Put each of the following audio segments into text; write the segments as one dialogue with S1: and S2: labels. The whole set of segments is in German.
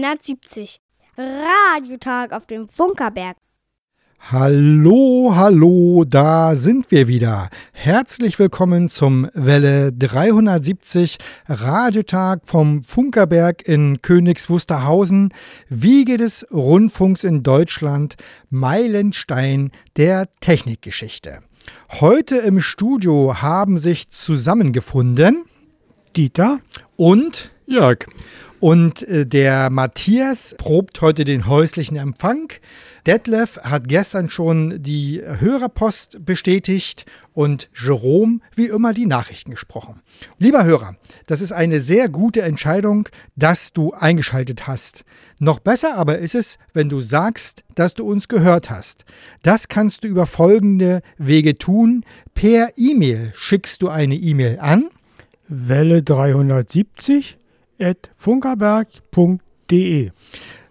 S1: Welle 370. Radiotag auf dem Funkerberg.
S2: Hallo, hallo, da sind wir wieder. Herzlich willkommen zum Welle 370 Radiotag vom Funkerberg in Königs Wusterhausen, Wiege des Rundfunks in Deutschland, Meilenstein der Technikgeschichte. Heute im Studio haben sich zusammengefunden
S3: Dieter
S2: und
S3: Jörg.
S2: Und äh, der Matthias probt heute den häuslichen Empfang. Detlef hat gestern schon die Hörerpost bestätigt und Jerome wie immer die Nachrichten gesprochen. Lieber Hörer, das ist eine sehr gute Entscheidung, dass du eingeschaltet hast. Noch besser aber ist es, wenn du sagst, dass du uns gehört hast. Das kannst du über folgende Wege tun. Per E-Mail schickst du eine E-Mail an
S3: Welle 370 at funkerberg.de.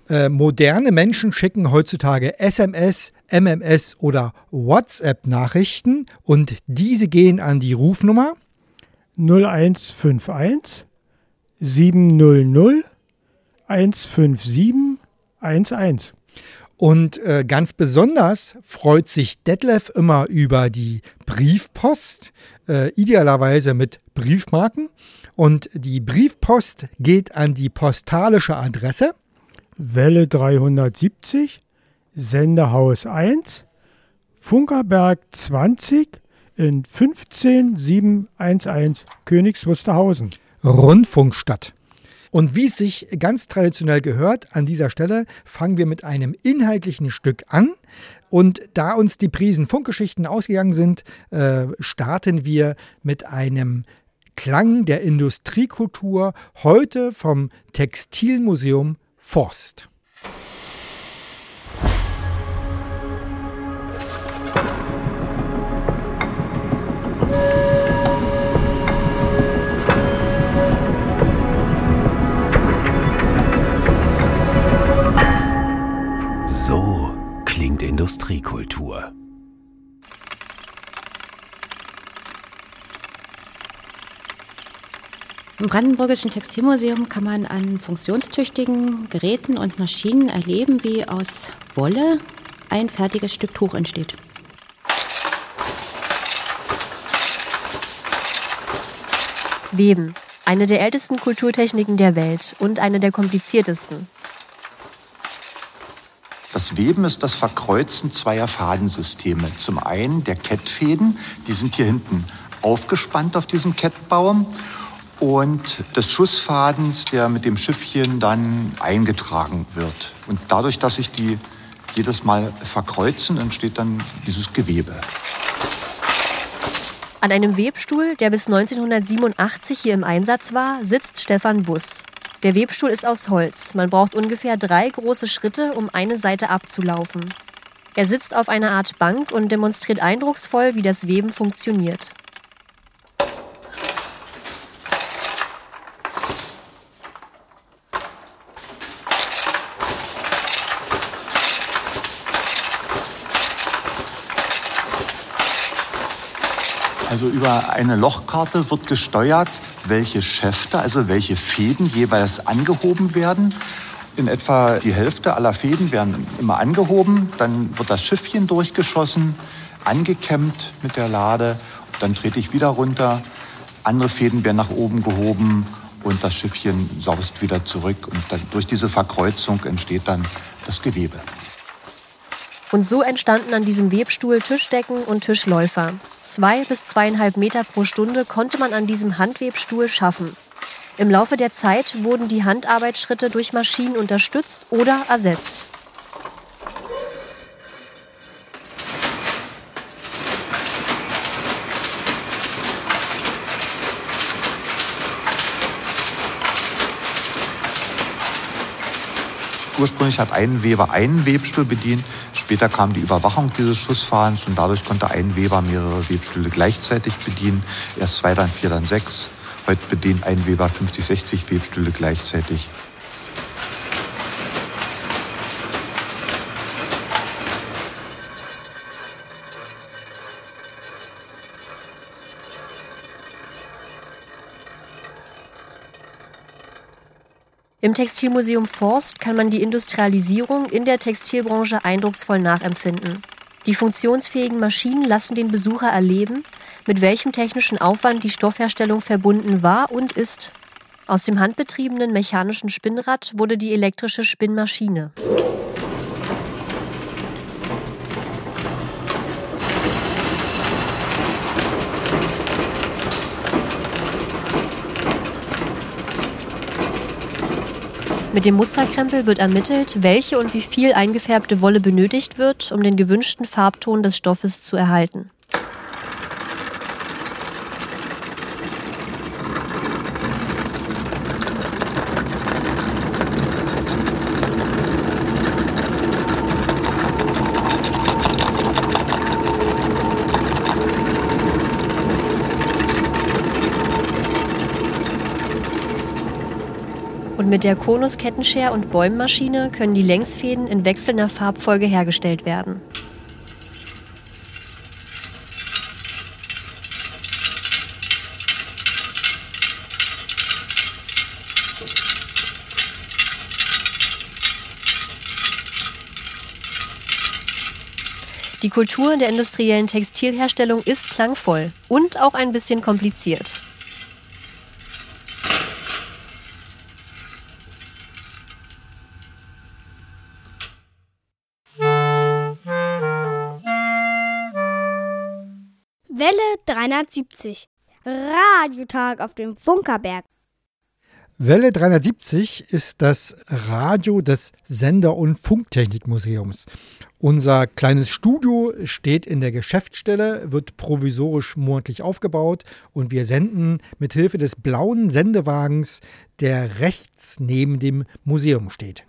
S2: Äh, moderne Menschen schicken heutzutage SMS, MMS oder WhatsApp-Nachrichten und diese gehen an die Rufnummer
S3: 0151 700 157 11.
S2: Und äh, ganz besonders freut sich Detlef immer über die Briefpost, äh, idealerweise mit Briefmarken. Und die Briefpost geht an die postalische Adresse
S3: Welle 370, Sendehaus 1, Funkerberg 20 in 15711 Königs Wusterhausen.
S2: Rundfunkstadt. Und wie es sich ganz traditionell gehört, an dieser Stelle fangen wir mit einem inhaltlichen Stück an. Und da uns die Prisen Funkgeschichten ausgegangen sind, äh, starten wir mit einem Klang der Industriekultur, heute vom Textilmuseum Forst.
S4: So klingt Industriekultur.
S5: Im Brandenburgischen Textilmuseum kann man an funktionstüchtigen Geräten und Maschinen erleben, wie aus Wolle ein fertiges Stück Tuch entsteht.
S6: Weben. Eine der ältesten Kulturtechniken der Welt und eine der kompliziertesten.
S7: Das Weben ist das Verkreuzen zweier Fadensysteme. Zum einen der Kettfäden, die sind hier hinten aufgespannt auf diesem Kettbaum und des Schussfadens, der mit dem Schiffchen dann eingetragen wird. Und dadurch, dass sich die jedes Mal verkreuzen, entsteht dann dieses Gewebe.
S6: An einem Webstuhl, der bis 1987 hier im Einsatz war, sitzt Stefan Buss. Der Webstuhl ist aus Holz. Man braucht ungefähr drei große Schritte, um eine Seite abzulaufen. Er sitzt auf einer Art Bank und demonstriert eindrucksvoll, wie das Weben funktioniert.
S7: Also über eine Lochkarte wird gesteuert, welche Schäfte, also welche Fäden jeweils angehoben werden. In etwa die Hälfte aller Fäden werden immer angehoben, dann wird das Schiffchen durchgeschossen, angekämmt mit der Lade, dann trete ich wieder runter, andere Fäden werden nach oben gehoben und das Schiffchen saust wieder zurück und dann durch diese Verkreuzung entsteht dann das Gewebe.
S6: Und so entstanden an diesem Webstuhl Tischdecken und Tischläufer. Zwei bis zweieinhalb Meter pro Stunde konnte man an diesem Handwebstuhl schaffen. Im Laufe der Zeit wurden die Handarbeitsschritte durch Maschinen unterstützt oder ersetzt.
S7: Ursprünglich hat ein Weber einen Webstuhl bedient, später kam die Überwachung dieses Schussfahrens und dadurch konnte ein Weber mehrere Webstühle gleichzeitig bedienen. Erst zwei, dann vier, dann sechs. Heute bedient ein Weber 50, 60 Webstühle gleichzeitig.
S6: Im Textilmuseum Forst kann man die Industrialisierung in der Textilbranche eindrucksvoll nachempfinden. Die funktionsfähigen Maschinen lassen den Besucher erleben, mit welchem technischen Aufwand die Stoffherstellung verbunden war und ist. Aus dem handbetriebenen mechanischen Spinnrad wurde die elektrische Spinnmaschine. Mit dem Musterkrempel wird ermittelt, welche und wie viel eingefärbte Wolle benötigt wird, um den gewünschten Farbton des Stoffes zu erhalten. Mit der Konus Kettenscher und Bäummaschine können die Längsfäden in wechselnder Farbfolge hergestellt werden. Die Kultur der industriellen Textilherstellung ist klangvoll und auch ein bisschen kompliziert.
S1: 370. Radiotag auf dem Funkerberg.
S2: Welle 370 ist das Radio des Sender- und Funktechnikmuseums. Unser kleines Studio steht in der Geschäftsstelle, wird provisorisch monatlich aufgebaut und wir senden mit Hilfe des blauen Sendewagens, der rechts neben dem Museum steht.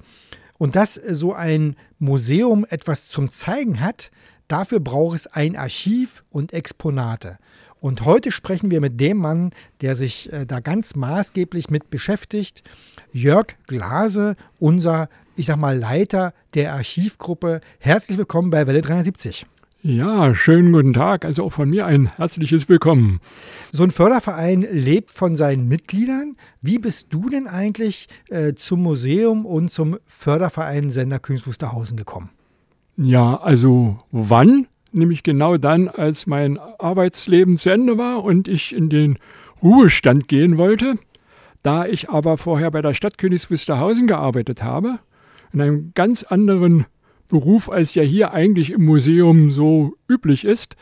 S2: Und dass so ein Museum etwas zum Zeigen hat, Dafür braucht es ein Archiv und Exponate. Und heute sprechen wir mit dem Mann, der sich äh, da ganz maßgeblich mit beschäftigt, Jörg Glase, unser, ich sag mal, Leiter der Archivgruppe. Herzlich willkommen bei Welle 370.
S3: Ja, schönen guten Tag. Also auch von mir ein herzliches Willkommen.
S2: So ein Förderverein lebt von seinen Mitgliedern. Wie bist du denn eigentlich äh, zum Museum und zum Förderverein Sender Königs Wusterhausen gekommen?
S3: Ja, also wann? Nämlich genau dann, als mein Arbeitsleben zu Ende war und ich in den Ruhestand gehen wollte. Da ich aber vorher bei der Stadt Königs Wusterhausen gearbeitet habe, in einem ganz anderen Beruf, als ja hier eigentlich im Museum so üblich ist,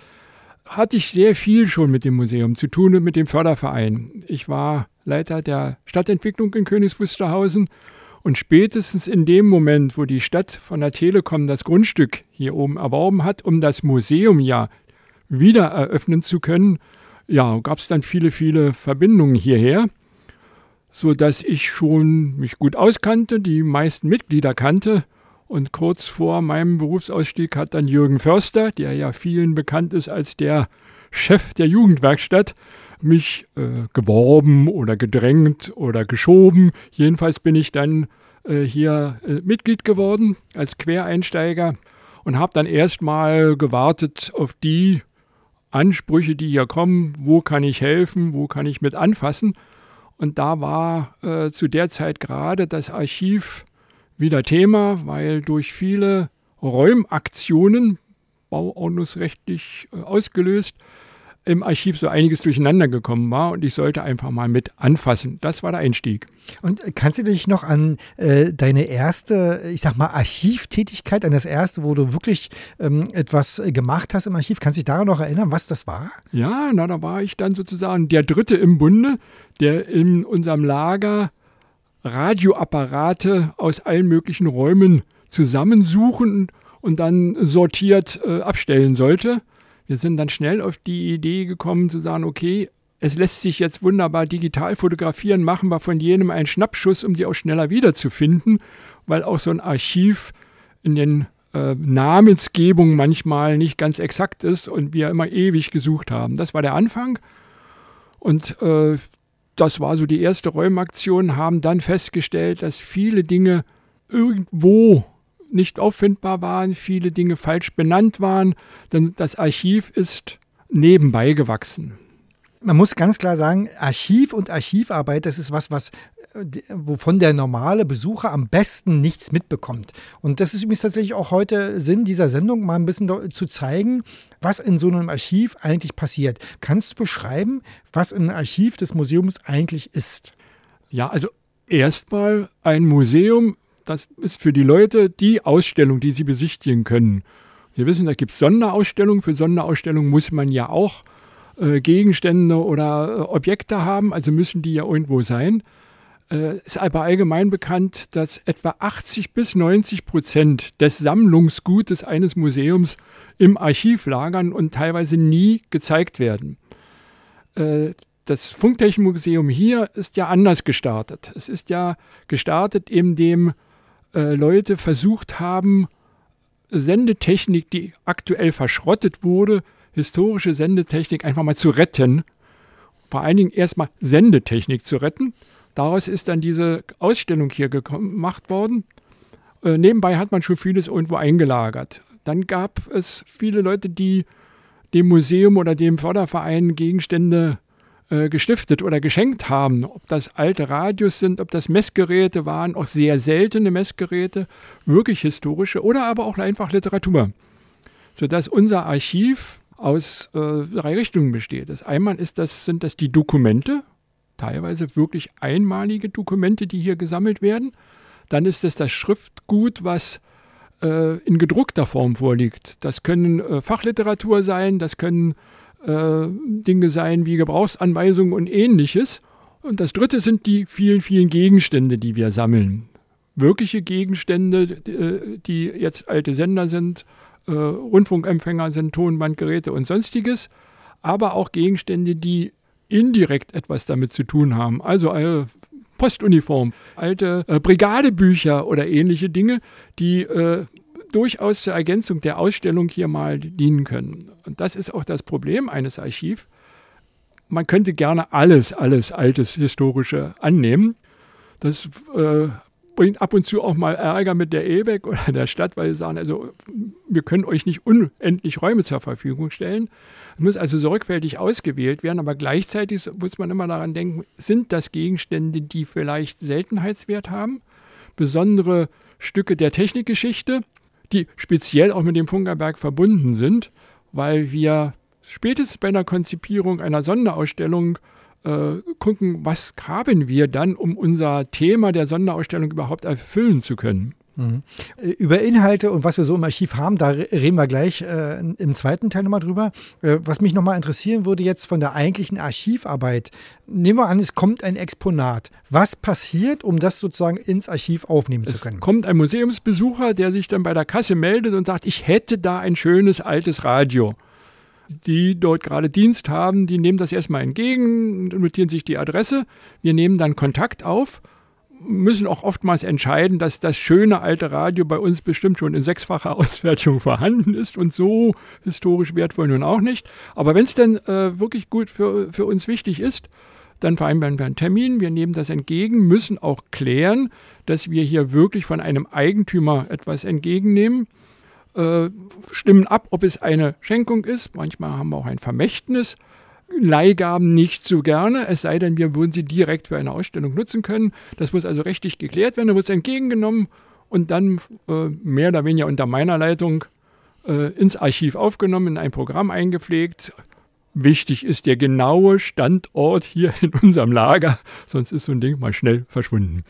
S3: hatte ich sehr viel schon mit dem Museum zu tun und mit dem Förderverein. Ich war Leiter der Stadtentwicklung in Königs Wusterhausen und spätestens in dem Moment, wo die Stadt von der Telekom das Grundstück hier oben erworben hat, um das Museum ja wieder eröffnen zu können, ja, gab es dann viele, viele Verbindungen hierher, so dass ich schon mich gut auskannte, die meisten Mitglieder kannte. Und kurz vor meinem Berufsausstieg hat dann Jürgen Förster, der ja vielen bekannt ist als der Chef der Jugendwerkstatt, mich äh, geworben oder gedrängt oder geschoben. Jedenfalls bin ich dann äh, hier äh, Mitglied geworden als Quereinsteiger und habe dann erstmal gewartet auf die Ansprüche, die hier kommen. Wo kann ich helfen? Wo kann ich mit anfassen? Und da war äh, zu der Zeit gerade das Archiv wieder Thema, weil durch viele Räumaktionen, bauordnungsrechtlich äh, ausgelöst, im Archiv so einiges durcheinander gekommen war und ich sollte einfach mal mit anfassen. Das war der Einstieg.
S2: Und kannst du dich noch an äh, deine erste, ich sag mal, Archivtätigkeit, an das erste, wo du wirklich ähm, etwas gemacht hast im Archiv, kannst du dich daran noch erinnern, was das war?
S3: Ja, na, da war ich dann sozusagen der Dritte im Bunde, der in unserem Lager Radioapparate aus allen möglichen Räumen zusammensuchen und dann sortiert äh, abstellen sollte. Wir sind dann schnell auf die Idee gekommen zu sagen, okay, es lässt sich jetzt wunderbar digital fotografieren, machen wir von jenem einen Schnappschuss, um die auch schneller wiederzufinden, weil auch so ein Archiv in den äh, Namensgebungen manchmal nicht ganz exakt ist und wir immer ewig gesucht haben. Das war der Anfang und äh, das war so die erste Räumaktion, haben dann festgestellt, dass viele Dinge irgendwo nicht auffindbar waren, viele Dinge falsch benannt waren, denn das Archiv ist nebenbei gewachsen.
S2: Man muss ganz klar sagen, Archiv und Archivarbeit, das ist was, was äh, wovon der normale Besucher am besten nichts mitbekommt. Und das ist übrigens tatsächlich auch heute Sinn dieser Sendung, mal ein bisschen zu zeigen, was in so einem Archiv eigentlich passiert. Kannst du beschreiben, was ein Archiv des Museums eigentlich ist?
S3: Ja, also erstmal ein Museum, das ist für die Leute die Ausstellung, die sie besichtigen können. Sie wissen, da gibt es Sonderausstellungen. Für Sonderausstellungen muss man ja auch äh, Gegenstände oder äh, Objekte haben, also müssen die ja irgendwo sein. Äh, ist aber allgemein bekannt, dass etwa 80 bis 90 Prozent des Sammlungsgutes eines Museums im Archiv lagern und teilweise nie gezeigt werden. Äh, das Funktechnmuseum hier ist ja anders gestartet. Es ist ja gestartet, indem äh, Leute versucht haben, Sendetechnik, die aktuell verschrottet wurde, historische Sendetechnik einfach mal zu retten. Vor allen Dingen erstmal Sendetechnik zu retten. Daraus ist dann diese Ausstellung hier gemacht worden. Äh, nebenbei hat man schon vieles irgendwo eingelagert. Dann gab es viele Leute, die dem Museum oder dem Förderverein Gegenstände äh, gestiftet oder geschenkt haben. Ob das alte Radios sind, ob das Messgeräte waren, auch sehr seltene Messgeräte, wirklich historische oder aber auch einfach Literatur. Sodass unser Archiv aus äh, drei Richtungen besteht. Das einmal ist das, sind das die Dokumente, teilweise wirklich einmalige Dokumente, die hier gesammelt werden. Dann ist es das Schriftgut, was äh, in gedruckter Form vorliegt. Das können äh, Fachliteratur sein, das können äh, Dinge sein wie Gebrauchsanweisungen und ähnliches. Und das dritte sind die vielen, vielen Gegenstände, die wir sammeln. Wirkliche Gegenstände, äh, die jetzt alte Sender sind, äh, Rundfunkempfänger sind, Tonbandgeräte und sonstiges, aber auch Gegenstände, die indirekt etwas damit zu tun haben. Also Postuniform, alte Brigadebücher oder ähnliche Dinge, die durchaus zur Ergänzung der Ausstellung hier mal dienen können. Und das ist auch das Problem eines Archivs. Man könnte gerne alles, alles Altes, Historische annehmen. Das äh, bringt ab und zu auch mal Ärger mit der EBEC oder der Stadt, weil sie sagen, also wir können euch nicht unendlich Räume zur Verfügung stellen. Es muss also sorgfältig ausgewählt werden, aber gleichzeitig muss man immer daran denken, sind das Gegenstände, die vielleicht Seltenheitswert haben, besondere Stücke der Technikgeschichte, die speziell auch mit dem Funkerberg verbunden sind, weil wir spätestens bei der Konzipierung einer Sonderausstellung äh, gucken, was haben wir dann, um unser Thema der Sonderausstellung überhaupt erfüllen zu können.
S2: Mhm. Äh, über Inhalte und was wir so im Archiv haben, da reden wir gleich äh, im zweiten Teil nochmal drüber. Äh, was mich nochmal interessieren würde jetzt von der eigentlichen Archivarbeit. Nehmen wir an, es kommt ein Exponat. Was passiert, um das sozusagen ins Archiv aufnehmen
S3: es
S2: zu können?
S3: kommt ein Museumsbesucher, der sich dann bei der Kasse meldet und sagt, ich hätte da ein schönes altes Radio die dort gerade Dienst haben, die nehmen das erstmal entgegen, notieren sich die Adresse. Wir nehmen dann Kontakt auf müssen auch oftmals entscheiden, dass das schöne alte Radio bei uns bestimmt schon in sechsfacher Auswertung vorhanden ist und so historisch wertvoll nun auch nicht. Aber wenn es denn äh, wirklich gut für, für uns wichtig ist, dann vereinbaren wir einen Termin, wir nehmen das entgegen, müssen auch klären, dass wir hier wirklich von einem Eigentümer etwas entgegennehmen, äh, stimmen ab, ob es eine Schenkung ist, manchmal haben wir auch ein Vermächtnis Leihgaben nicht so gerne, es sei denn, wir würden sie direkt für eine Ausstellung nutzen können. Das muss also rechtlich geklärt werden, dann wird es entgegengenommen und dann äh, mehr oder weniger unter meiner Leitung äh, ins Archiv aufgenommen, in ein Programm eingepflegt, Wichtig ist der genaue Standort hier in unserem Lager, sonst ist so ein Ding mal schnell verschwunden.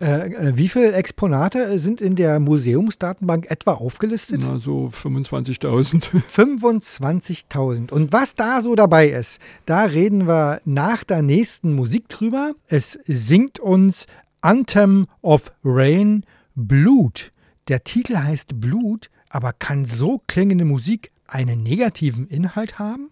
S2: Äh, äh wie viele Exponate sind in der Museumsdatenbank etwa aufgelistet?
S3: Na, so 25.000.
S2: 25.000. Und was da so dabei ist, da reden wir nach der nächsten Musik drüber. Es singt uns Anthem of Rain Blut. Der Titel heißt Blut, aber kann so klingende Musik einen negativen Inhalt haben?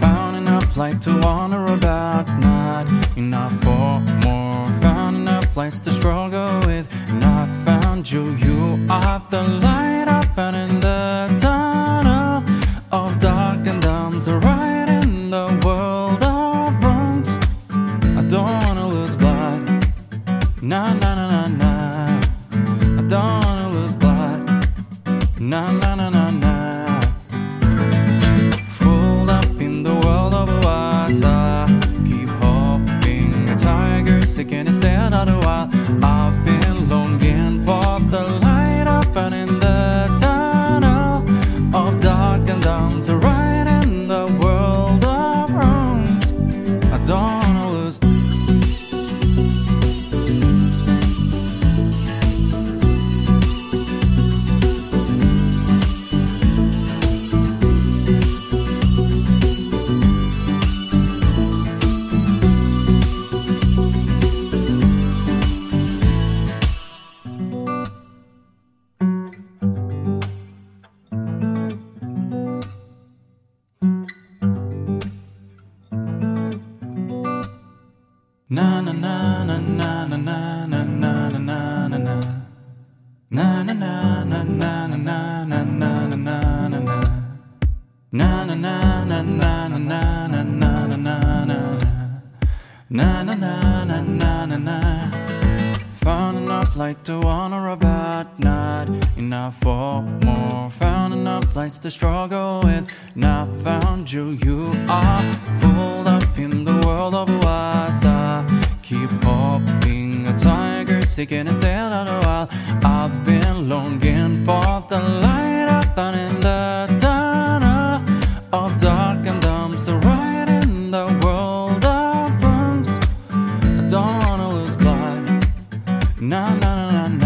S8: Found enough light to wander about, not enough for more. Found enough place to struggle with, not found you. You are the light I found in the tunnel of dark and dumb.
S9: so right in the world Na na na na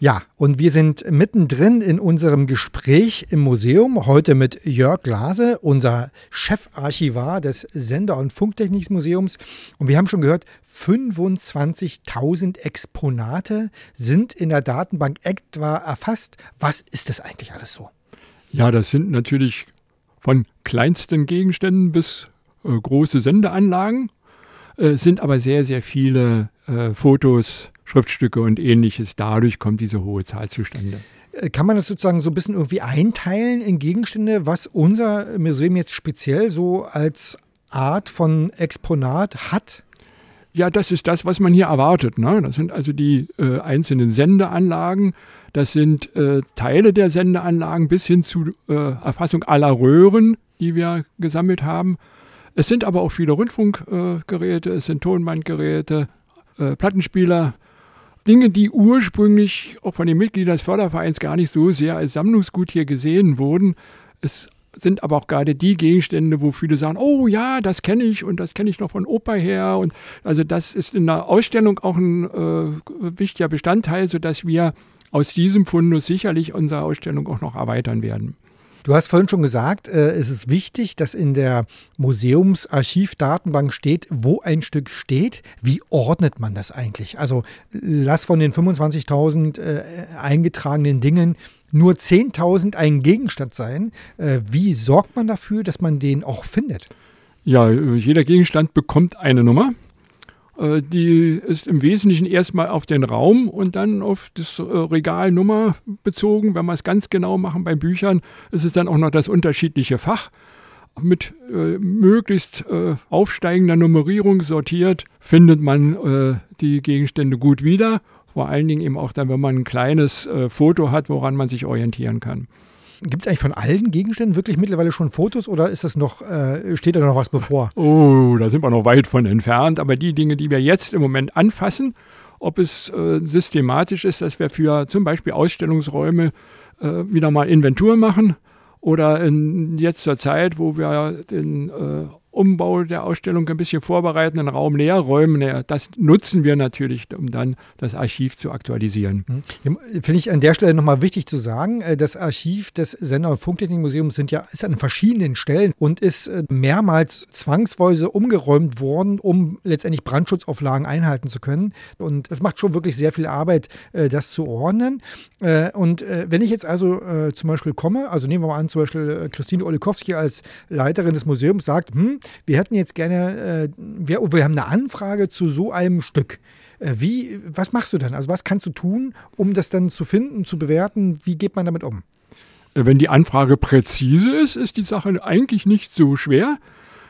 S2: Ja, und wir sind mittendrin in unserem Gespräch im Museum, heute mit Jörg Glase, unser Chefarchivar des Sender- und Funktechnikmuseums. Und wir haben schon gehört, 25.000 Exponate sind in der Datenbank etwa erfasst. Was ist das eigentlich alles so?
S3: Ja, das sind natürlich von kleinsten Gegenständen bis äh, große Sendeanlagen, äh, sind aber sehr, sehr viele äh, Fotos, Schriftstücke und ähnliches. Dadurch kommt diese hohe Zahl zustande.
S2: Äh, Kann man das sozusagen so ein bisschen irgendwie einteilen in Gegenstände, was unser Museum jetzt speziell so als Art von Exponat hat?
S3: Ja, das ist das, was man hier erwartet. Ne? Das sind also die äh, einzelnen Sendeanlagen. Das sind äh, Teile der Sendeanlagen bis hin zu äh, Erfassung aller Röhren, die wir gesammelt haben. Es sind aber auch viele Rundfunkgeräte, es sind Tonbandgeräte, äh, Plattenspieler, Dinge, die ursprünglich auch von den Mitgliedern des Fördervereins gar nicht so sehr als Sammlungsgut hier gesehen wurden. Es sind aber auch gerade die Gegenstände, wo viele sagen, oh ja, das kenne ich und das kenne ich noch von Opa her. Und also das ist in der Ausstellung auch ein äh, wichtiger Bestandteil, sodass wir aus diesem Fundus sicherlich unsere Ausstellung auch noch erweitern werden.
S2: Du hast vorhin schon gesagt, äh, es ist wichtig, dass in der Museumsarchivdatenbank steht, wo ein Stück steht. Wie ordnet man das eigentlich? Also lass von den 25.000 äh, eingetragenen Dingen nur 10.000 ein Gegenstand sein. Äh, wie sorgt man dafür, dass man den auch findet?
S3: Ja, jeder Gegenstand bekommt eine Nummer. Äh, Die ist im Wesentlichen erstmal auf den Raum und dann auf das äh, Regalnummer bezogen. Wenn wir es ganz genau machen bei Büchern, ist es dann auch noch das unterschiedliche Fach. Mit äh, möglichst äh, aufsteigender Nummerierung sortiert findet man äh, die Gegenstände gut wieder. Vor allen Dingen eben auch dann, wenn man ein kleines äh, Foto hat, woran man sich orientieren kann.
S2: Gibt es eigentlich von allen Gegenständen wirklich mittlerweile schon Fotos oder ist das noch, äh, steht da noch was bevor?
S3: Oh, da sind wir noch weit von entfernt. Aber die Dinge, die wir jetzt im Moment anfassen, ob es äh, systematisch ist, dass wir für zum Beispiel Ausstellungsräume äh, wieder mal Inventur machen oder in, jetzt zur Zeit, wo wir den äh, Umbau der Ausstellung ein bisschen vorbereiten, einen Raum leer räumen. Das nutzen wir natürlich, um dann das Archiv zu aktualisieren.
S2: Mhm. Finde ich an der Stelle nochmal wichtig zu sagen, äh, das Archiv des Sender- und Funktechnikmuseums sind ja, ist an verschiedenen Stellen und ist äh, mehrmals zwangsweise umgeräumt worden, um letztendlich Brandschutzauflagen einhalten zu können. Und es macht schon wirklich sehr viel Arbeit, äh, das zu ordnen. Und wenn ich jetzt also zum Beispiel komme, also nehmen wir mal an, zum Beispiel Christine Olikowski als Leiterin des Museums sagt, hm, wir hätten jetzt gerne, wir, wir haben eine Anfrage zu so einem Stück. Wie, was machst du dann? Also was kannst du tun, um das dann zu finden, zu bewerten? Wie geht man damit um?
S3: Wenn die Anfrage präzise ist, ist die Sache eigentlich nicht so schwer.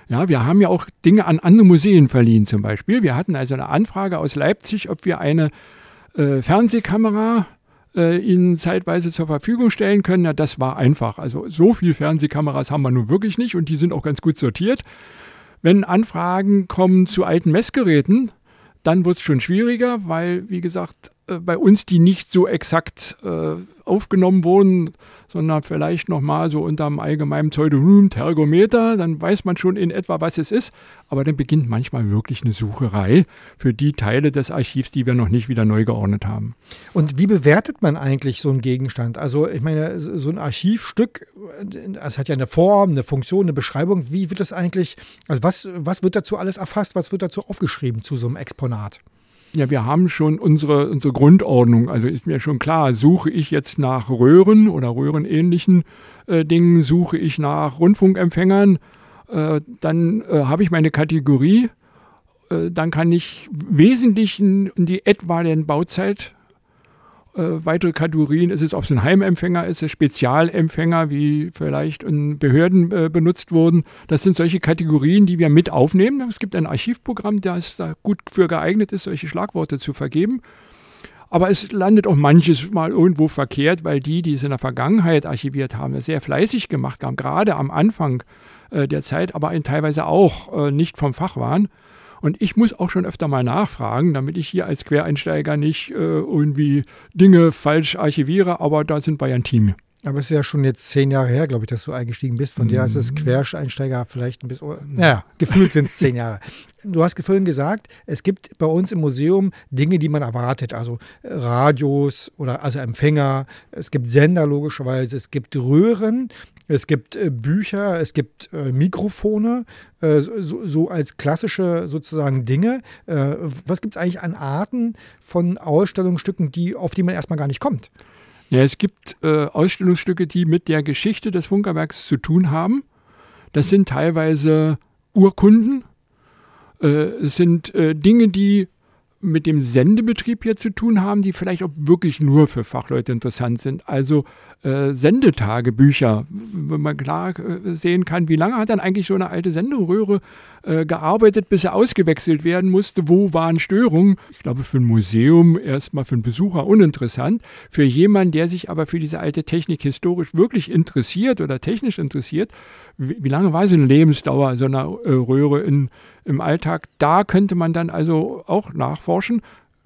S3: Ja, wir haben ja auch Dinge an andere Museen verliehen zum Beispiel. Wir hatten also eine Anfrage aus Leipzig, ob wir eine äh, Fernsehkamera äh, ihnen zeitweise zur Verfügung stellen können. Ja, das war einfach. Also so viele Fernsehkameras haben wir nun wirklich nicht und die sind auch ganz gut sortiert. Wenn Anfragen kommen zu alten Messgeräten, dann wird es schon schwieriger, weil, wie gesagt, bei uns die nicht so exakt äh, aufgenommen wurden, sondern vielleicht nochmal so unter dem allgemeinen Pseudonym Tergometer, dann weiß man schon in etwa, was es ist. Aber dann beginnt manchmal wirklich eine Sucherei für die Teile des Archivs, die wir noch nicht wieder neu geordnet haben.
S2: Und wie bewertet man eigentlich so einen Gegenstand? Also ich meine, so ein Archivstück, es hat ja eine Form, eine Funktion, eine Beschreibung. Wie wird das eigentlich, also was, was wird dazu alles erfasst, was wird dazu aufgeschrieben zu so einem Exponat?
S3: Ja, wir haben schon unsere, unsere Grundordnung. Also ist mir schon klar, suche ich jetzt nach Röhren oder röhrenähnlichen äh, Dingen, suche ich nach Rundfunkempfängern, äh, dann äh, habe ich meine Kategorie. Äh, dann kann ich wesentlich in, die etwaigen Bauzeit äh, weitere Kategorien ist es, ob es ein Heimempfänger ist, Spezialempfänger, wie vielleicht in Behörden äh, benutzt wurden. Das sind solche Kategorien, die wir mit aufnehmen. Es gibt ein Archivprogramm, das da gut für geeignet ist, solche Schlagworte zu vergeben. Aber es landet auch manches Mal irgendwo verkehrt, weil die, die es in der Vergangenheit archiviert haben, sehr fleißig gemacht haben, gerade am Anfang äh, der Zeit, aber teilweise auch äh, nicht vom Fach waren. Und ich muss auch schon öfter mal nachfragen, damit ich hier als Quereinsteiger nicht äh, irgendwie Dinge falsch archiviere, aber da sind wir ja ein Team.
S2: Aber es ist ja schon jetzt zehn Jahre her, glaube ich, dass du eingestiegen bist. Von mhm. dir ist es Quereinsteiger vielleicht ein bisschen, naja, gefühlt sind es zehn Jahre. Du hast vorhin gesagt, es gibt bei uns im Museum Dinge, die man erwartet. Also Radios oder also Empfänger, es gibt Sender logischerweise, es gibt Röhren, es gibt äh, Bücher, es gibt äh, Mikrofone, äh, so, so, als klassische sozusagen Dinge. Was gibt es eigentlich an Arten von Ausstellungsstücken, die, auf die man erstmal gar nicht kommt?
S3: Ja, es gibt Ausstellungsstücke, die mit der Geschichte des Funkerwerks zu tun haben. Das sind teilweise Urkunden. Es sind Dinge, die mit dem Sendebetrieb hier zu tun haben, die vielleicht auch wirklich nur für Fachleute interessant sind. Also äh, Sendetagebücher, wenn man klar äh, sehen kann, wie lange hat dann eigentlich so eine alte Senderöhre äh, gearbeitet, bis er ausgewechselt werden musste, wo waren Störungen. Ich glaube, für ein Museum erstmal für einen Besucher uninteressant. Für jemanden, der sich aber für diese alte Technik historisch wirklich interessiert oder technisch interessiert, wie, wie lange war so eine Lebensdauer so einer äh, Röhre in, im Alltag? Da könnte man dann also auch nachforschen.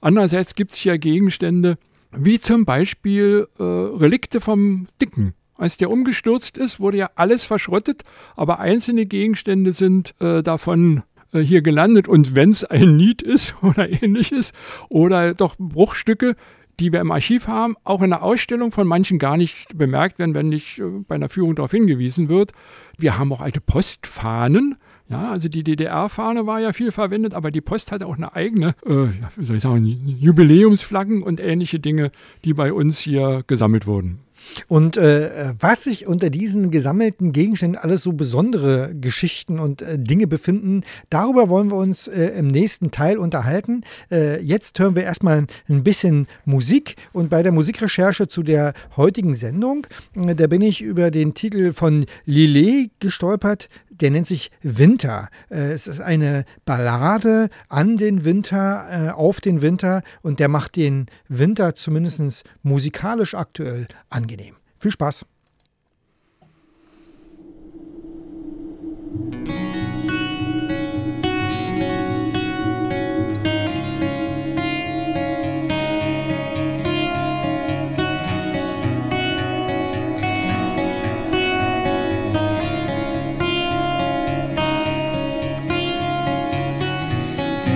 S3: Andererseits gibt es hier Gegenstände, wie zum Beispiel äh, Relikte vom Dicken. Als der umgestürzt ist, wurde ja alles verschrottet, aber einzelne Gegenstände sind äh, davon äh, hier gelandet. Und wenn es ein Niet ist oder ähnliches oder doch Bruchstücke, die wir im Archiv haben, auch in der Ausstellung von manchen gar nicht bemerkt werden, wenn nicht äh, bei einer Führung darauf hingewiesen wird. Wir haben auch alte Postfahnen, ja, also die DDR-Fahne war ja viel verwendet, aber die Post hatte auch eine eigene, äh, wie soll ich sagen, Jubiläumsflaggen und ähnliche Dinge, die bei uns hier gesammelt wurden.
S2: Und äh, was sich unter diesen gesammelten Gegenständen alles so besondere Geschichten und äh, Dinge befinden, darüber wollen wir uns äh, im nächsten Teil unterhalten. Äh, jetzt hören wir erstmal ein bisschen Musik und bei der Musikrecherche zu der heutigen Sendung, äh, da bin ich über den Titel von Lillet gestolpert, der nennt sich Winter. Äh, es ist eine Ballade an den Winter, auf den Winter und der macht den Winter zumindest musikalisch aktuell angenehm angenehm. Viel Spaß!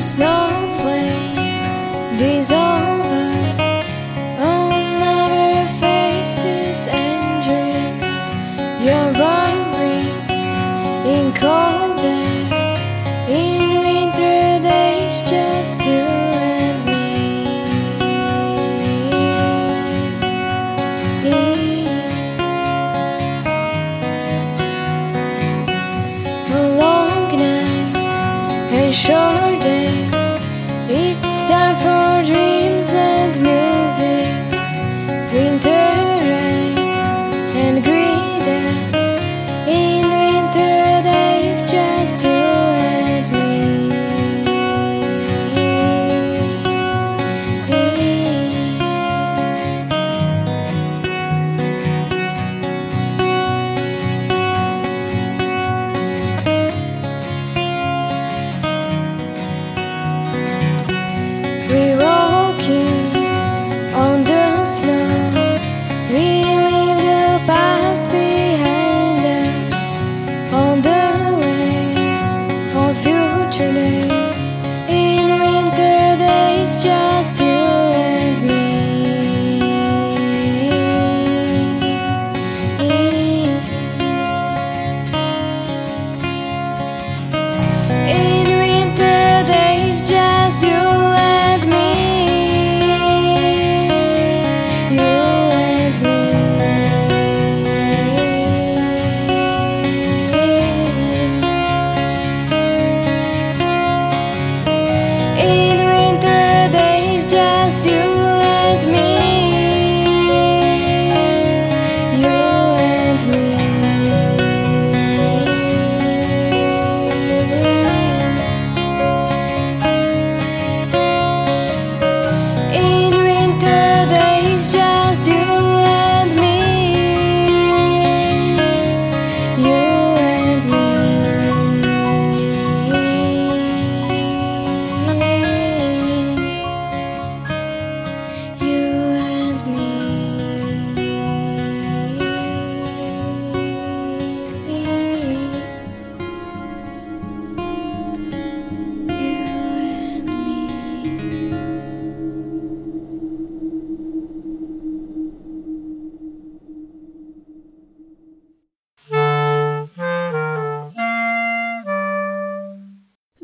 S10: Snowflake dissolve on our faces and dreams. You're wandering in cold air, in winter days, just you and me. Long and short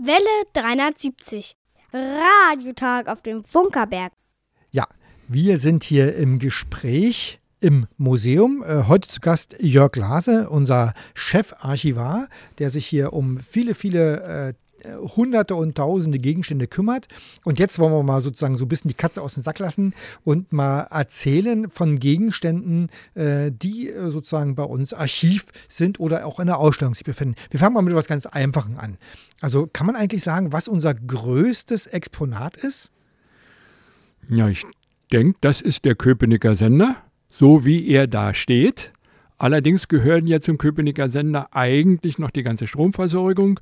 S1: Welle 370. Radiotag auf dem Funkerberg.
S2: Ja, wir sind hier im Gespräch im Museum. Äh, heute zu Gast Jörg Lase, unser Chefarchivar, der sich hier um viele, viele äh, hunderte und tausende Gegenstände kümmert. Und jetzt wollen wir mal sozusagen so ein bisschen die Katze aus dem Sack lassen und mal erzählen von Gegenständen, äh, die äh, sozusagen bei uns Archiv sind oder auch in der Ausstellung sich befinden. Wir fangen mal mit etwas ganz Einfachem an. Also kann man eigentlich sagen, was unser größtes Exponat ist?
S3: Ja, ich denke, das ist der Köpenicker Sender, so wie er da steht. Allerdings gehören ja zum Köpenicker Sender eigentlich noch die ganze Stromversorgung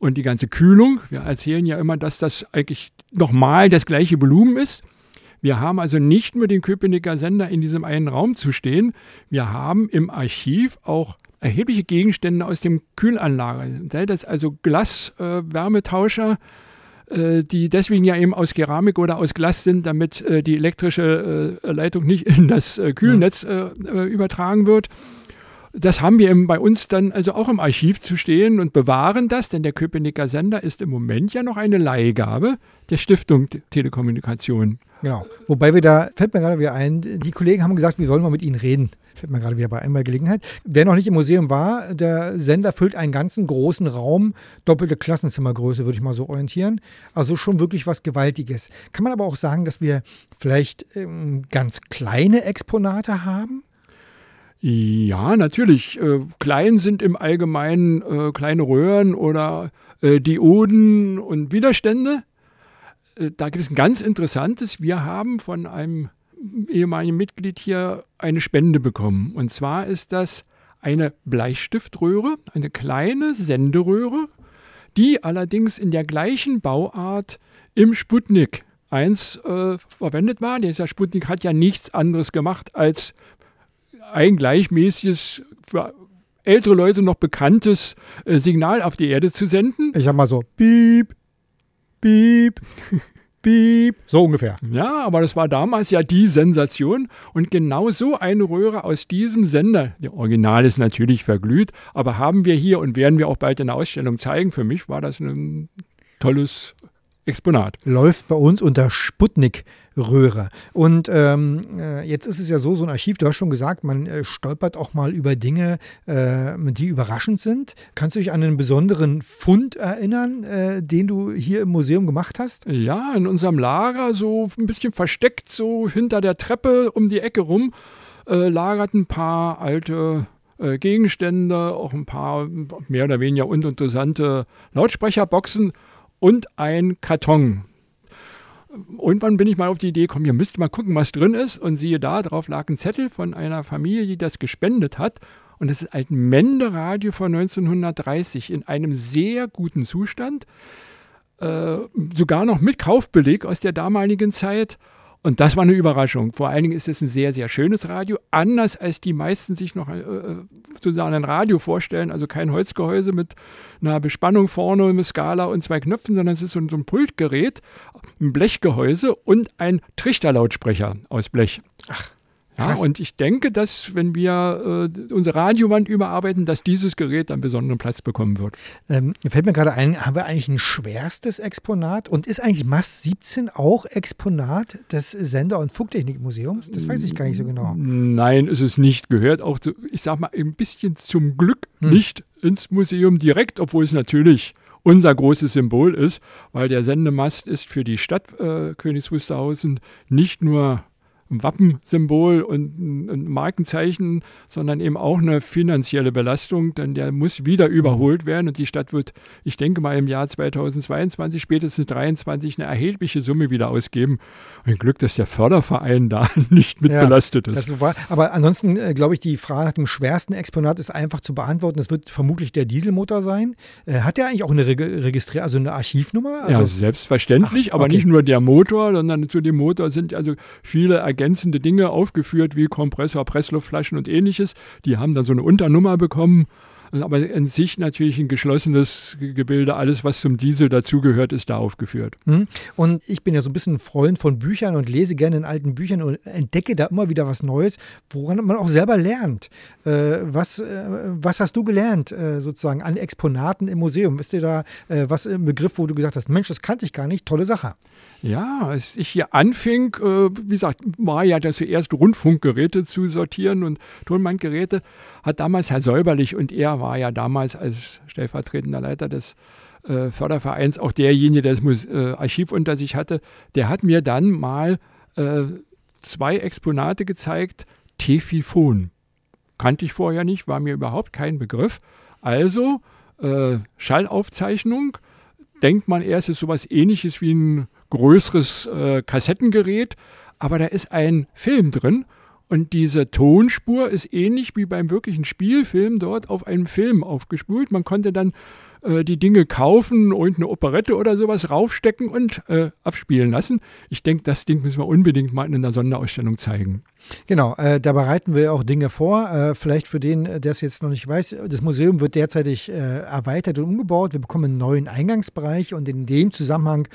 S3: und die ganze Kühlung. Wir erzählen ja immer, dass das eigentlich nochmal das gleiche Volumen ist. Wir haben also nicht nur den Köpenicker Sender in diesem einen Raum zu stehen, wir haben im Archiv auch erhebliche Gegenstände aus dem Kühlanlage. Sei das also Glaswärmetauscher, äh, die deswegen ja eben aus Keramik oder aus Glas sind, damit äh, die elektrische äh, Leitung nicht in das äh, Kühlnetz äh, äh, übertragen wird. Das haben wir bei uns dann also auch im Archiv zu stehen und bewahren das, denn der Köpenicker Sender ist im Moment ja noch eine Leihgabe der Stiftung Telekommunikation.
S2: Genau. Wobei wir da, fällt mir gerade wieder ein, die Kollegen haben gesagt, wir sollen mal mit ihnen reden. Fällt mir gerade wieder bei einmal Gelegenheit. Wer noch nicht im Museum war, der Sender füllt einen ganzen großen Raum, doppelte Klassenzimmergröße, würde ich mal so orientieren. Also schon wirklich was Gewaltiges. Kann man aber auch sagen, dass wir vielleicht ähm, ganz kleine Exponate haben?
S3: Ja, natürlich. Äh, klein sind im Allgemeinen äh, kleine Röhren oder äh, Dioden und Widerstände. Äh, da gibt es ein ganz interessantes. Wir haben von einem ehemaligen Mitglied hier eine Spende bekommen. Und zwar ist das eine Bleistiftröhre, eine kleine Senderöhre, die allerdings in der gleichen Bauart im Sputnik 1 äh, verwendet war. Dieser Sputnik hat ja nichts anderes gemacht, als ein gleichmäßiges, für ältere Leute noch bekanntes äh, Signal auf die Erde zu senden.
S2: Ich sag mal so, piep, Piep, piep. So ungefähr.
S3: Ja, aber das war damals ja die Sensation. Und genau so eine Röhre aus diesem Sender, der Original ist natürlich verglüht, aber haben wir hier und werden wir auch bald in der Ausstellung zeigen. Für mich war das ein tolles Exponat.
S2: läuft bei uns unter Sputnik-Röhre. Und ähm, äh, jetzt ist es ja so, so ein Archiv, du hast schon gesagt, man äh, stolpert auch mal über Dinge, äh, die überraschend sind. Kannst du dich an einen besonderen Fund erinnern, äh, den du hier im Museum gemacht hast?
S3: Ja, in unserem Lager, so ein bisschen versteckt, so hinter der Treppe um die Ecke rum, äh, lagerten ein paar alte Gegenstände, auch ein paar mehr oder weniger uninteressante Lautsprecherboxen und ein Karton. Irgendwann bin ich mal auf die Idee gekommen, ihr müsst mal gucken, was drin ist. Und siehe da, drauf lag ein Zettel von einer Familie, die das gespendet hat. Und das ist ein Mende-Radio von 1930 in einem sehr guten Zustand. Äh, sogar noch mit Kaufbeleg aus der damaligen Zeit. Und das war eine Überraschung. Vor allen Dingen ist es ein sehr, sehr schönes Radio. Anders als die meisten sich noch äh, sozusagen ein Radio vorstellen. Also kein Holzgehäuse mit einer Bespannung vorne, eine Skala und zwei Knöpfen, sondern es ist so, so ein Pultgerät, ein Blechgehäuse und ein Trichterlautsprecher aus Blech. Ach. Ja, und ich denke, dass wenn wir äh, unsere Radiowand überarbeiten, dass dieses Gerät einen besonderen Platz bekommen wird.
S2: Ähm, fällt mir gerade ein, haben wir eigentlich ein schwerstes Exponat? Und ist eigentlich MAS 17 auch Exponat des Sender- und Funktechnikmuseums? Das weiß ich gar nicht so genau.
S3: Nein, ist es nicht. Gehört auch, zu, ich sag mal, ein bisschen zum Glück
S2: Hm.
S3: nicht ins Museum direkt, obwohl es natürlich unser großes Symbol ist, weil der Sendemast ist für die Stadt äh, Königs Wusterhausen nicht nur ein Wappensymbol und ein Markenzeichen, sondern eben auch eine finanzielle Belastung, denn der muss wieder überholt werden und die Stadt wird, ich denke mal im Jahr 2022, spätestens 2023 eine erhebliche Summe wieder ausgeben. Ein Glück, dass der Förderverein da nicht mit
S2: Ja,
S3: belastet ist.
S2: War, aber ansonsten äh, glaube ich, die Frage nach dem schwersten Exponat ist einfach zu beantworten. Das wird vermutlich der Dieselmotor sein. Äh, hat der eigentlich auch eine Reg Registrier, also eine Archivnummer? Also,
S3: ja, selbstverständlich,
S2: Ach,
S3: aber
S2: okay.
S3: nicht nur der Motor, sondern zu dem Motor sind also viele ergänzende Dinge aufgeführt, wie Kompressor, Pressluftflaschen und ähnliches. Die haben dann so eine Unternummer bekommen. Aber in sich natürlich ein geschlossenes Gebilde, alles, was zum Diesel dazugehört, ist da aufgeführt.
S2: Hm? Und ich bin ja so ein bisschen Freund von Büchern und lese gerne in alten Büchern und entdecke da immer wieder was Neues, woran man auch selber lernt. Äh, was, äh, was hast du gelernt, äh, sozusagen, an Exponaten im Museum? Ist dir da was im Begriff, wo du gesagt hast, Mensch, das kannte ich gar nicht, tolle Sache.
S3: Ja, als ich hier anfing, äh, wie gesagt, war ja das zuerst Rundfunkgeräte zu sortieren und Tonbandgeräte, hat damals Herr Säuberlich und er war ja damals als stellvertretender Leiter des äh, Fördervereins auch derjenige, der das Mus äh, Archiv unter sich hatte, der hat mir dann mal äh, zwei Exponate gezeigt, Tefifon. Kannte ich vorher nicht, war mir überhaupt kein Begriff. Also äh, Schallaufzeichnung, denkt man erst, ist sowas ähnliches wie ein größeres äh, Kassettengerät, aber da ist ein Film drin und diese Tonspur ist ähnlich wie beim wirklichen Spielfilm dort auf einem Film aufgespult. Man konnte dann äh, die Dinge kaufen und eine Operette oder sowas raufstecken und äh, abspielen lassen. Ich denke, das Ding müssen wir unbedingt mal in einer Sonderausstellung zeigen.
S2: Genau, äh, da bereiten wir auch Dinge vor. Äh, vielleicht für den, äh, der es jetzt noch nicht weiß, das Museum wird derzeitig äh, erweitert und umgebaut. Wir bekommen einen neuen Eingangsbereich und in dem Zusammenhang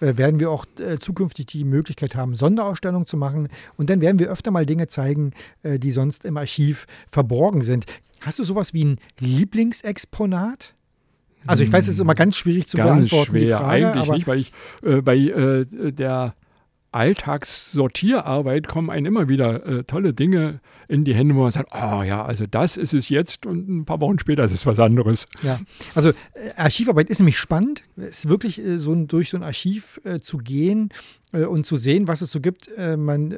S2: äh, werden wir auch äh, zukünftig die Möglichkeit haben, Sonderausstellungen zu machen. Und dann werden wir öfter mal Dinge zeigen, die sonst im Archiv verborgen sind. Hast du sowas wie ein Lieblingsexponat? Also ich weiß, es ist immer ganz schwierig zu
S3: Ganz
S2: beantworten, die
S3: schwer,
S2: Frage,
S3: eigentlich
S2: aber
S3: nicht, weil ich äh, bei äh, der Alltagssortierarbeit kommen einem immer wieder äh, tolle Dinge in die Hände, wo man sagt, oh ja, also das ist es jetzt und ein paar Wochen später ist es was anderes.
S2: Ja, also äh, Archivarbeit ist nämlich spannend. Es ist wirklich äh, so ein, durch so ein Archiv äh, zu gehen äh, und zu sehen, was es so gibt. Äh, man,